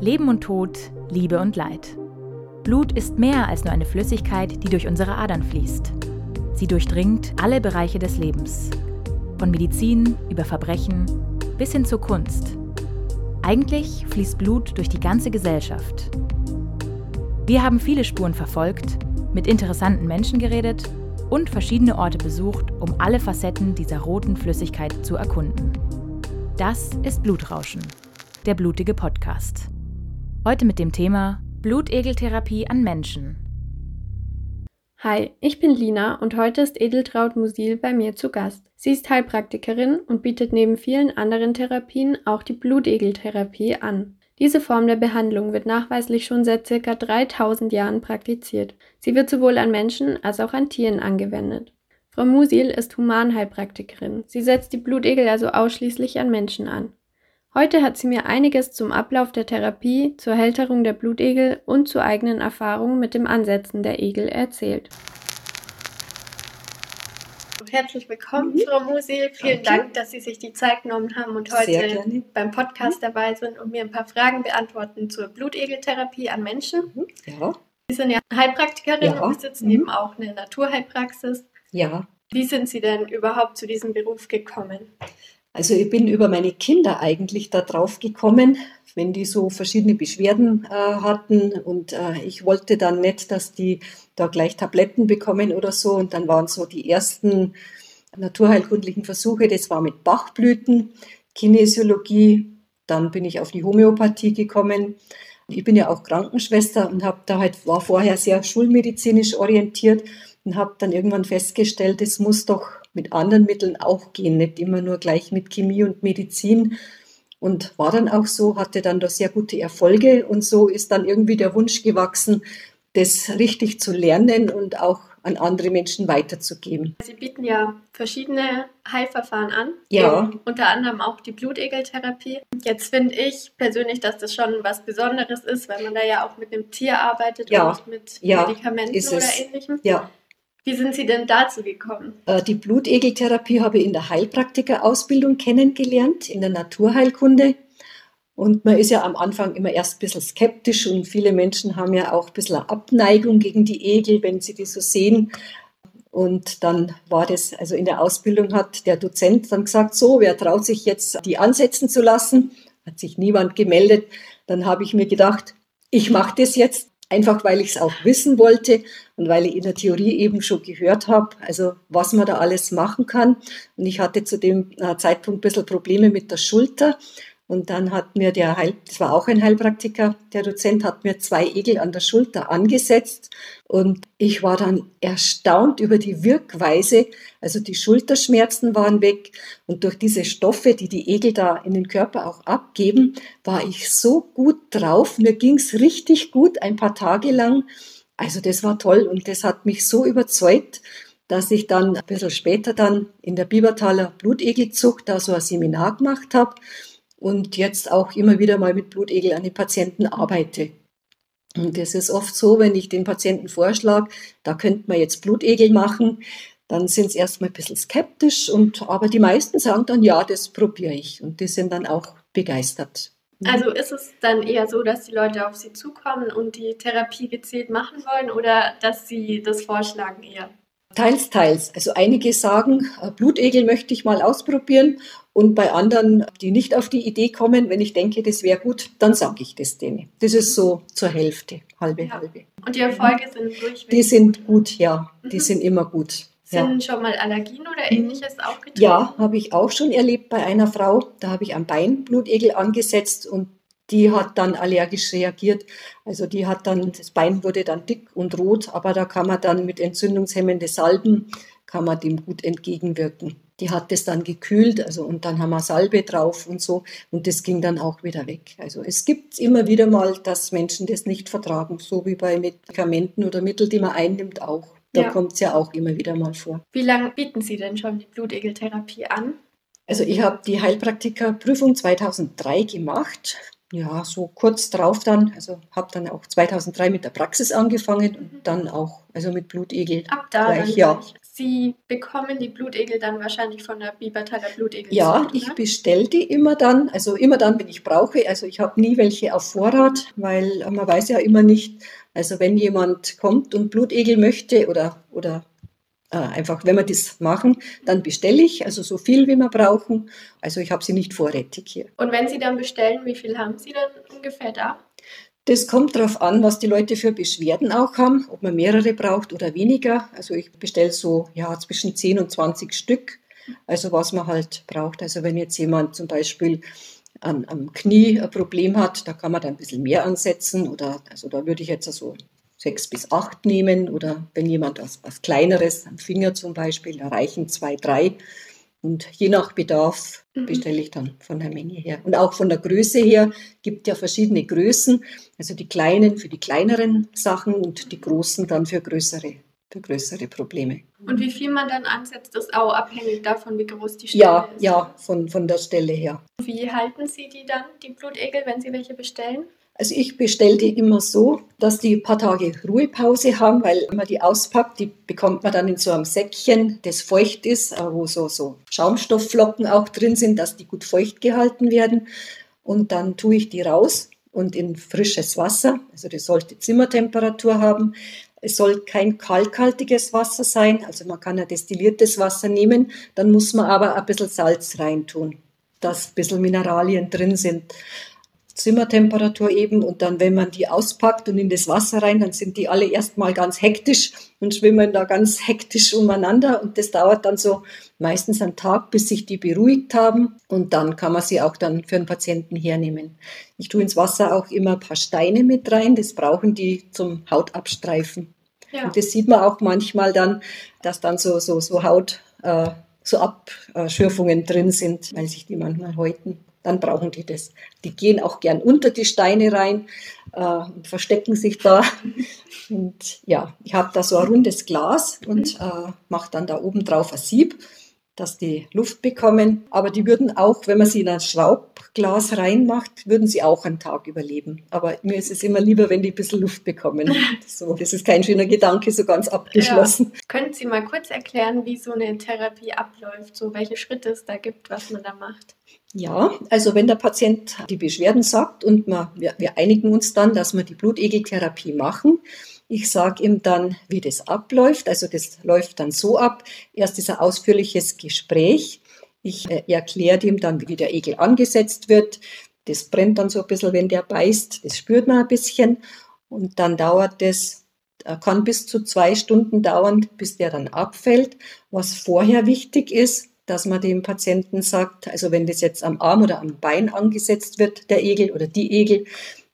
Leben und Tod, Liebe und Leid. Blut ist mehr als nur eine Flüssigkeit, die durch unsere Adern fließt. Sie durchdringt alle Bereiche des Lebens. Von Medizin über Verbrechen bis hin zur Kunst. Eigentlich fließt Blut durch die ganze Gesellschaft. Wir haben viele Spuren verfolgt, mit interessanten Menschen geredet und verschiedene Orte besucht, um alle Facetten dieser roten Flüssigkeit zu erkunden. Das ist Blutrauschen, der blutige Podcast. Heute mit dem Thema Blutegeltherapie an Menschen. Hi, ich bin Lina und heute ist Edeltraut Musil bei mir zu Gast. Sie ist Heilpraktikerin und bietet neben vielen anderen Therapien auch die Blutegeltherapie an. Diese Form der Behandlung wird nachweislich schon seit ca. 3000 Jahren praktiziert. Sie wird sowohl an Menschen als auch an Tieren angewendet. Frau Musil ist Humanheilpraktikerin. Sie setzt die Blutegel also ausschließlich an Menschen an. Heute hat sie mir einiges zum Ablauf der Therapie, zur Hälterung der Blutegel und zu eigenen Erfahrungen mit dem Ansetzen der Egel erzählt. Herzlich willkommen, mhm. Frau Musil. Vielen Danke. Dank, dass Sie sich die Zeit genommen haben und heute beim Podcast mhm. dabei sind und mir ein paar Fragen beantworten zur Blutegeltherapie an Menschen. Mhm. Ja. Sie sind ja Heilpraktikerin ja. und besitzen mhm. eben auch eine Naturheilpraxis. Ja. Wie sind Sie denn überhaupt zu diesem Beruf gekommen? Also ich bin über meine Kinder eigentlich da drauf gekommen, wenn die so verschiedene Beschwerden äh, hatten. Und äh, ich wollte dann nicht, dass die da gleich Tabletten bekommen oder so. Und dann waren so die ersten naturheilkundlichen Versuche, das war mit Bachblüten, Kinesiologie, dann bin ich auf die Homöopathie gekommen. Ich bin ja auch Krankenschwester und habe da halt war vorher sehr schulmedizinisch orientiert und habe dann irgendwann festgestellt, es muss doch mit anderen Mitteln auch gehen, nicht immer nur gleich mit Chemie und Medizin. Und war dann auch so, hatte dann da sehr gute Erfolge und so ist dann irgendwie der Wunsch gewachsen, das richtig zu lernen und auch an andere Menschen weiterzugeben. Sie bieten ja verschiedene Heilverfahren an. Ja. Unter anderem auch die Blutegeltherapie. Jetzt finde ich persönlich, dass das schon was Besonderes ist, weil man da ja auch mit einem Tier arbeitet ja. und nicht mit ja, Medikamenten oder ähnlichem. Ja. Wie sind Sie denn dazu gekommen? Äh, die Blutegeltherapie habe ich in der Heilpraktikerausbildung kennengelernt, in der Naturheilkunde. Und man ist ja am Anfang immer erst ein bisschen skeptisch und viele Menschen haben ja auch ein bisschen Abneigung gegen die Egel, wenn sie die so sehen. Und dann war das, also in der Ausbildung hat der Dozent dann gesagt, so, wer traut sich jetzt, die ansetzen zu lassen? Hat sich niemand gemeldet. Dann habe ich mir gedacht, ich mache das jetzt einfach weil ich es auch wissen wollte und weil ich in der Theorie eben schon gehört habe, also was man da alles machen kann. Und ich hatte zu dem äh, Zeitpunkt ein bisschen Probleme mit der Schulter und dann hat mir der Heil, das war auch ein Heilpraktiker, der Dozent hat mir zwei Egel an der Schulter angesetzt und ich war dann erstaunt über die Wirkweise. Also die Schulterschmerzen waren weg und durch diese Stoffe, die die Egel da in den Körper auch abgeben, war ich so gut drauf. Mir ging's richtig gut ein paar Tage lang. Also das war toll und das hat mich so überzeugt, dass ich dann ein bisschen später dann in der Bibertaler Blutegelzucht da so ein Seminar gemacht habe und jetzt auch immer wieder mal mit Blutegel an den Patienten arbeite. Und das ist oft so, wenn ich den Patienten vorschlage, da könnte man jetzt Blutegel machen, dann sind sie erstmal ein bisschen skeptisch und aber die meisten sagen dann, ja, das probiere ich. Und die sind dann auch begeistert. Also ist es dann eher so, dass die Leute auf sie zukommen und die Therapie gezielt machen wollen oder dass sie das vorschlagen eher? Teils, teils. Also einige sagen, äh, Blutegel möchte ich mal ausprobieren und bei anderen, die nicht auf die Idee kommen, wenn ich denke, das wäre gut, dann sage ich das denen. Das ist so zur Hälfte, halbe, ja. halbe. Und die Erfolge sind durchweg? Die sind gut, ja. Mhm. Die sind immer gut. Sind ja. schon mal Allergien oder ähnliches aufgetreten? Ja, habe ich auch schon erlebt bei einer Frau. Da habe ich am Bein Blutegel angesetzt und die hat dann allergisch reagiert. Also die hat dann, das Bein wurde dann dick und rot, aber da kann man dann mit entzündungshemmende Salben, kann man dem gut entgegenwirken. Die hat das dann gekühlt, also und dann haben wir Salbe drauf und so und das ging dann auch wieder weg. Also es gibt immer wieder mal, dass Menschen das nicht vertragen, so wie bei Medikamenten oder Mitteln, die man einnimmt auch. Da ja. kommt es ja auch immer wieder mal vor. Wie lange bieten Sie denn schon die Blutegeltherapie an? Also ich habe die Heilpraktikerprüfung 2003 gemacht. Ja, so kurz drauf dann, also habe dann auch 2003 mit der Praxis angefangen und dann auch, also mit Blutegel Ab da gleich, ja. Sie bekommen die Blutegel dann wahrscheinlich von der Bibertaler Blutegel. Ja, ich bestelle die immer dann, also immer dann, wenn ich brauche. Also ich habe nie welche auf Vorrat, weil man weiß ja immer nicht, also wenn jemand kommt und Blutegel möchte oder, oder äh, einfach, wenn wir das machen, dann bestelle ich, also so viel, wie wir brauchen. Also ich habe sie nicht vorrätig hier. Und wenn Sie dann bestellen, wie viel haben Sie dann ungefähr da? Das kommt darauf an, was die Leute für Beschwerden auch haben, ob man mehrere braucht oder weniger. Also ich bestelle so ja, zwischen 10 und 20 Stück, also was man halt braucht. Also wenn jetzt jemand zum Beispiel an, am Knie ein Problem hat, da kann man dann ein bisschen mehr ansetzen oder also da würde ich jetzt so sechs bis acht nehmen oder wenn jemand was, was Kleineres, am Finger zum Beispiel, da reichen zwei, drei. Und je nach Bedarf mhm. bestelle ich dann von der Menge her. Und auch von der Größe her gibt ja verschiedene Größen. Also die kleinen für die kleineren Sachen und die großen dann für größere, für größere Probleme. Und wie viel man dann ansetzt, ist auch abhängig davon, wie groß die Stelle ja, ist. Ja, von, von der Stelle her. Wie halten Sie die dann, die Blutegel, wenn Sie welche bestellen? Also ich bestelle die immer so, dass die ein paar Tage Ruhepause haben, weil wenn man die auspackt, die bekommt man dann in so einem Säckchen, das feucht ist, äh, wo so, so Schaumstoffflocken auch drin sind, dass die gut feucht gehalten werden. Und dann tue ich die raus und in frisches Wasser, also das sollte Zimmertemperatur haben. Es soll kein kalkhaltiges Wasser sein, also man kann ja destilliertes Wasser nehmen, dann muss man aber ein bisschen Salz reintun, dass ein bisschen Mineralien drin sind. Zimmertemperatur eben und dann, wenn man die auspackt und in das Wasser rein, dann sind die alle erstmal ganz hektisch und schwimmen da ganz hektisch umeinander und das dauert dann so meistens einen Tag, bis sich die beruhigt haben und dann kann man sie auch dann für einen Patienten hernehmen. Ich tue ins Wasser auch immer ein paar Steine mit rein, das brauchen die zum Hautabstreifen. Ja. Und das sieht man auch manchmal dann, dass dann so, so, so Haut, äh, so Abschürfungen drin sind, weil sich die manchmal häuten dann brauchen die das. Die gehen auch gern unter die Steine rein äh, und verstecken sich da. Und ja, ich habe da so ein rundes Glas und äh, mache dann da oben drauf ein Sieb, dass die Luft bekommen. Aber die würden auch, wenn man sie in ein Schraubglas reinmacht, würden sie auch einen Tag überleben. Aber mir ist es immer lieber, wenn die ein bisschen Luft bekommen. So, das ist kein schöner Gedanke, so ganz abgeschlossen. Ja. Können Sie mal kurz erklären, wie so eine Therapie abläuft, so welche Schritte es da gibt, was man da macht? Ja, also wenn der Patient die Beschwerden sagt und wir, wir einigen uns dann, dass wir die Blutegeltherapie machen. Ich sage ihm dann, wie das abläuft. Also das läuft dann so ab. Erst ist ein ausführliches Gespräch. Ich äh, erkläre ihm dann, wie der Egel angesetzt wird. Das brennt dann so ein bisschen, wenn der beißt. Das spürt man ein bisschen. Und dann dauert das, äh, kann bis zu zwei Stunden dauern, bis der dann abfällt. Was vorher wichtig ist, dass man dem Patienten sagt, also wenn das jetzt am Arm oder am Bein angesetzt wird, der Egel oder die Egel,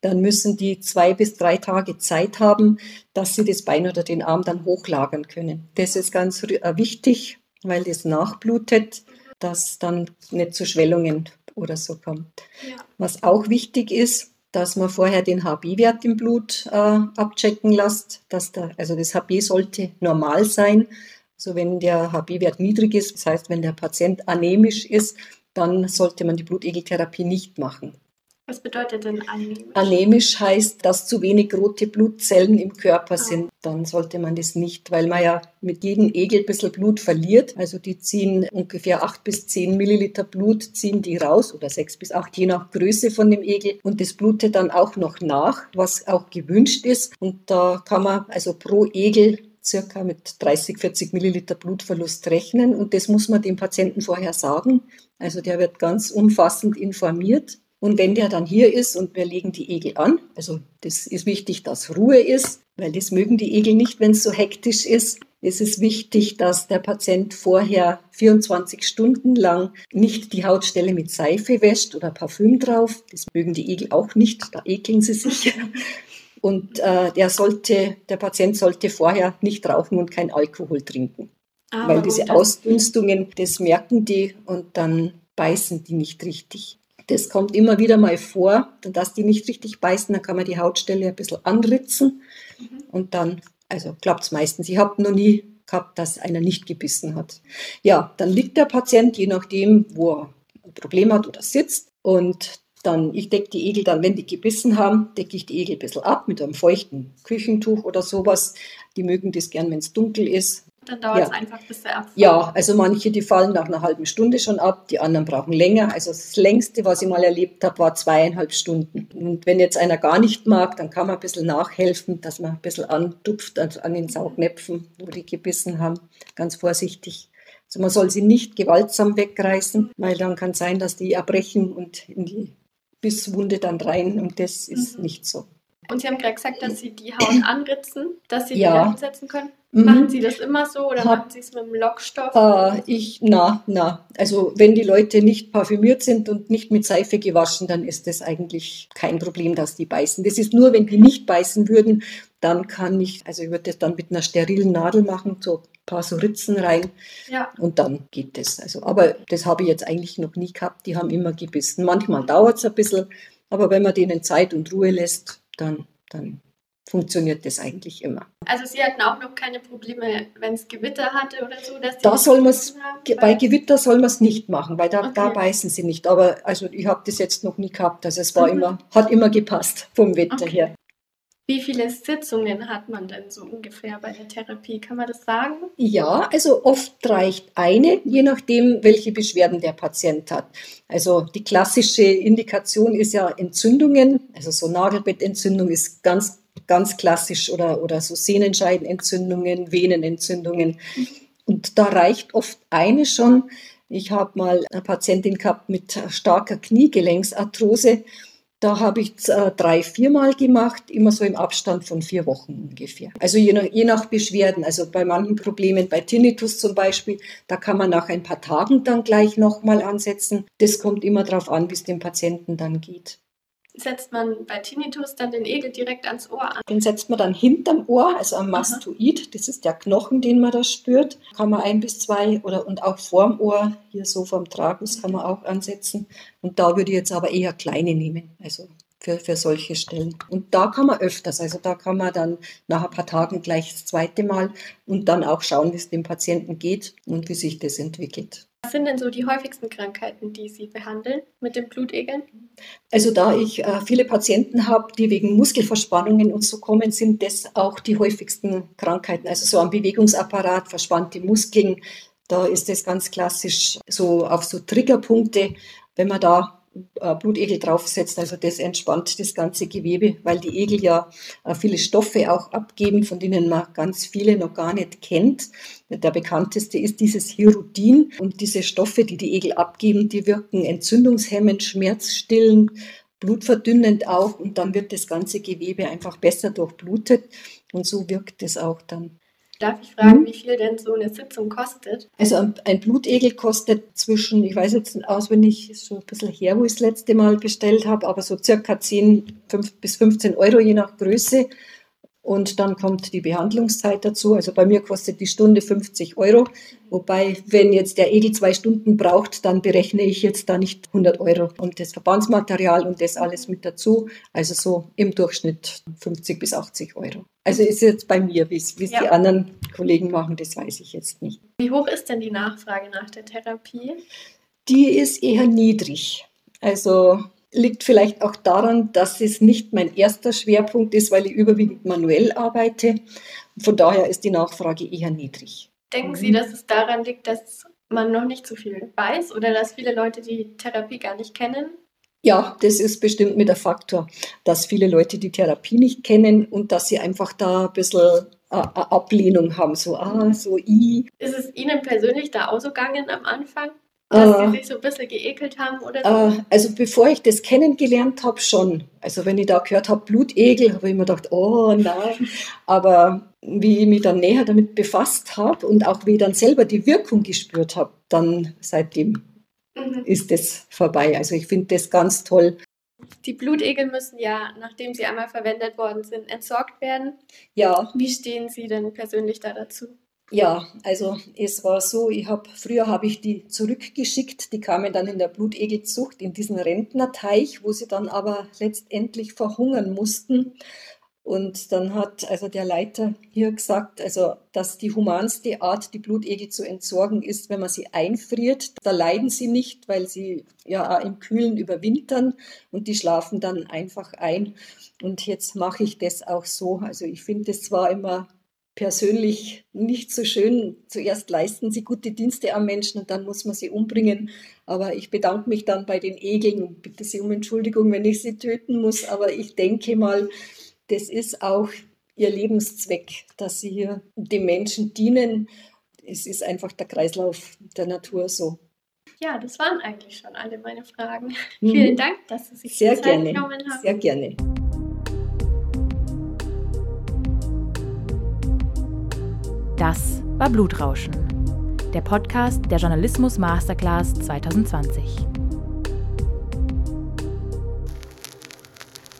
dann müssen die zwei bis drei Tage Zeit haben, dass sie das Bein oder den Arm dann hochlagern können. Das ist ganz äh, wichtig, weil das nachblutet, dass dann nicht zu Schwellungen oder so kommt. Ja. Was auch wichtig ist, dass man vorher den HB-Wert im Blut äh, abchecken lässt. Dass der, also das HB sollte normal sein, also wenn der HB-Wert niedrig ist, das heißt, wenn der Patient anämisch ist, dann sollte man die Blutegeltherapie nicht machen. Was bedeutet denn anämisch? Anämisch heißt, dass zu wenig rote Blutzellen im Körper ah. sind. Dann sollte man das nicht, weil man ja mit jedem Egel ein bisschen Blut verliert. Also die ziehen ungefähr 8 bis 10 Milliliter Blut, ziehen die raus oder 6 bis 8, je nach Größe von dem Egel. Und das blutet dann auch noch nach, was auch gewünscht ist. Und da kann man also pro Egel circa mit 30, 40 Milliliter Blutverlust rechnen und das muss man dem Patienten vorher sagen. Also der wird ganz umfassend informiert. Und wenn der dann hier ist und wir legen die Egel an, also das ist wichtig, dass Ruhe ist, weil das mögen die Egel nicht, wenn es so hektisch ist. Es ist wichtig, dass der Patient vorher 24 Stunden lang nicht die Hautstelle mit Seife wäscht oder Parfüm drauf. Das mögen die Egel auch nicht, da ekeln sie sich. Und äh, der sollte, der Patient sollte vorher nicht rauchen und kein Alkohol trinken. Ah, Weil diese Ausdünstungen, das merken die und dann beißen die nicht richtig. Das kommt immer wieder mal vor, dass die nicht richtig beißen, dann kann man die Hautstelle ein bisschen anritzen mhm. und dann, also klappt es meistens. Ich habe noch nie gehabt, dass einer nicht gebissen hat. Ja, dann liegt der Patient, je nachdem, wo er ein Problem hat oder sitzt und dann, ich decke die Egel dann, wenn die gebissen haben, decke ich die Egel ein bisschen ab mit einem feuchten Küchentuch oder sowas. Die mögen das gern, wenn es dunkel ist. Dann dauert ja. es einfach, bis der abfällt. Ja, also manche, die fallen nach einer halben Stunde schon ab, die anderen brauchen länger. Also das längste, was ich mal erlebt habe, war zweieinhalb Stunden. Und wenn jetzt einer gar nicht mag, dann kann man ein bisschen nachhelfen, dass man ein bisschen antupft also an den Saugnäpfen, wo die gebissen haben, ganz vorsichtig. Also man soll sie nicht gewaltsam wegreißen, weil dann kann sein, dass die erbrechen und in die Bisswunde dann rein und das ist mhm. nicht so. Und Sie haben gerade gesagt, dass Sie die Haut anritzen, dass Sie ja. die hinsetzen können. Mhm. Machen Sie das immer so oder Hab, machen Sie es mit dem Lockstoff? Äh, ich, na, na. Also wenn die Leute nicht parfümiert sind und nicht mit Seife gewaschen, dann ist das eigentlich kein Problem, dass die beißen. Das ist nur, wenn die nicht beißen würden, dann kann ich, also ich würde das dann mit einer sterilen Nadel machen, so paar so Ritzen rein ja. und dann geht das. Also, aber das habe ich jetzt eigentlich noch nie gehabt. Die haben immer gebissen. Manchmal dauert es ein bisschen, aber wenn man denen Zeit und Ruhe lässt, dann, dann funktioniert das eigentlich immer. Also Sie hatten auch noch keine Probleme, wenn es Gewitter hatte oder so? Dass da soll man bei Gewitter soll man es nicht machen, weil da, okay. da beißen sie nicht. Aber also ich habe das jetzt noch nie gehabt. Also es war mhm. immer, hat immer gepasst vom Wetter okay. her. Wie viele Sitzungen hat man denn so ungefähr bei der Therapie? Kann man das sagen? Ja, also oft reicht eine, je nachdem, welche Beschwerden der Patient hat. Also die klassische Indikation ist ja Entzündungen, also so Nagelbettentzündung ist ganz, ganz klassisch oder, oder so Sehnenscheidenentzündungen, Venenentzündungen. Und da reicht oft eine schon. Ich habe mal eine Patientin gehabt mit starker Kniegelenksarthrose da habe ich äh, drei, viermal gemacht, immer so im Abstand von vier Wochen ungefähr. Also je nach, je nach Beschwerden, also bei manchen Problemen, bei Tinnitus zum Beispiel, da kann man nach ein paar Tagen dann gleich nochmal ansetzen. Das kommt immer darauf an, wie es dem Patienten dann geht setzt man bei Tinnitus dann den Egel direkt ans Ohr an? Den setzt man dann hinterm Ohr, also am Mastoid. Das ist der Knochen, den man da spürt. Kann man ein bis zwei oder und auch vorm Ohr, hier so vom Tragus, kann man auch ansetzen. Und da würde ich jetzt aber eher kleine nehmen. Also für, für solche Stellen. Und da kann man öfters, also da kann man dann nach ein paar Tagen gleich das zweite Mal und dann auch schauen, wie es dem Patienten geht und wie sich das entwickelt. Was sind denn so die häufigsten Krankheiten, die Sie behandeln mit den Blutegeln? Also da ich äh, viele Patienten habe, die wegen Muskelverspannungen und so kommen, sind das auch die häufigsten Krankheiten. Also so am Bewegungsapparat, verspannte Muskeln, da ist das ganz klassisch so auf so Triggerpunkte. Wenn man da Blutegel draufsetzt. Also das entspannt das ganze Gewebe, weil die Egel ja äh, viele Stoffe auch abgeben, von denen man ganz viele noch gar nicht kennt. Der bekannteste ist dieses Hirudin. Und diese Stoffe, die die Egel abgeben, die wirken entzündungshemmend, schmerzstillend, blutverdünnend auch. Und dann wird das ganze Gewebe einfach besser durchblutet. Und so wirkt es auch dann. Darf ich fragen, hm? wie viel denn so eine Sitzung kostet? Also ein Blutegel kostet zwischen, ich weiß jetzt auswendig, ist schon ein bisschen her, wo ich das letzte Mal bestellt habe, aber so circa 10 5 bis 15 Euro je nach Größe. Und dann kommt die Behandlungszeit dazu. Also bei mir kostet die Stunde 50 Euro. Wobei, wenn jetzt der Egel zwei Stunden braucht, dann berechne ich jetzt da nicht 100 Euro. Und das Verbandsmaterial und das alles mit dazu. Also so im Durchschnitt 50 bis 80 Euro. Also ist jetzt bei mir, wie es ja. die anderen Kollegen machen, das weiß ich jetzt nicht. Wie hoch ist denn die Nachfrage nach der Therapie? Die ist eher niedrig. Also liegt vielleicht auch daran, dass es nicht mein erster Schwerpunkt ist, weil ich überwiegend manuell arbeite. Von daher ist die Nachfrage eher niedrig. Denken Sie, dass es daran liegt, dass man noch nicht so viel weiß oder dass viele Leute die Therapie gar nicht kennen? Ja, das ist bestimmt mit der Faktor, dass viele Leute die Therapie nicht kennen und dass sie einfach da ein bisschen eine Ablehnung haben, so, ah, so i. Ist es Ihnen persönlich da ausgegangen am Anfang? Dass äh, Sie sich so ein bisschen geekelt haben oder so? Äh, also bevor ich das kennengelernt habe, schon. Also wenn ich da gehört habe, Blutegel, habe ich mir gedacht, oh nein. Aber wie ich mich dann näher damit befasst habe und auch wie ich dann selber die Wirkung gespürt habe, dann seitdem mhm. ist das vorbei. Also ich finde das ganz toll. Die Blutegel müssen ja, nachdem sie einmal verwendet worden sind, entsorgt werden. Ja. Wie stehen Sie denn persönlich da dazu? Ja, also es war so, ich habe früher habe ich die zurückgeschickt, die kamen dann in der Blutegelzucht in diesen Rentnerteich, wo sie dann aber letztendlich verhungern mussten. Und dann hat also der Leiter hier gesagt, also dass die humanste Art, die Blutegel zu entsorgen, ist, wenn man sie einfriert. Da leiden sie nicht, weil sie ja im Kühlen überwintern und die schlafen dann einfach ein. Und jetzt mache ich das auch so. Also ich finde es zwar immer persönlich nicht so schön. Zuerst leisten sie gute Dienste am Menschen und dann muss man sie umbringen. Aber ich bedanke mich dann bei den Egeln und bitte sie um Entschuldigung, wenn ich sie töten muss. Aber ich denke mal, das ist auch ihr Lebenszweck, dass sie hier den Menschen dienen. Es ist einfach der Kreislauf der Natur so. Ja, das waren eigentlich schon alle meine Fragen. Mhm. Vielen Dank, dass Sie sich Sehr die Zeit gerne. genommen haben. Sehr gerne. Das war Blutrauschen, der Podcast der Journalismus Masterclass 2020.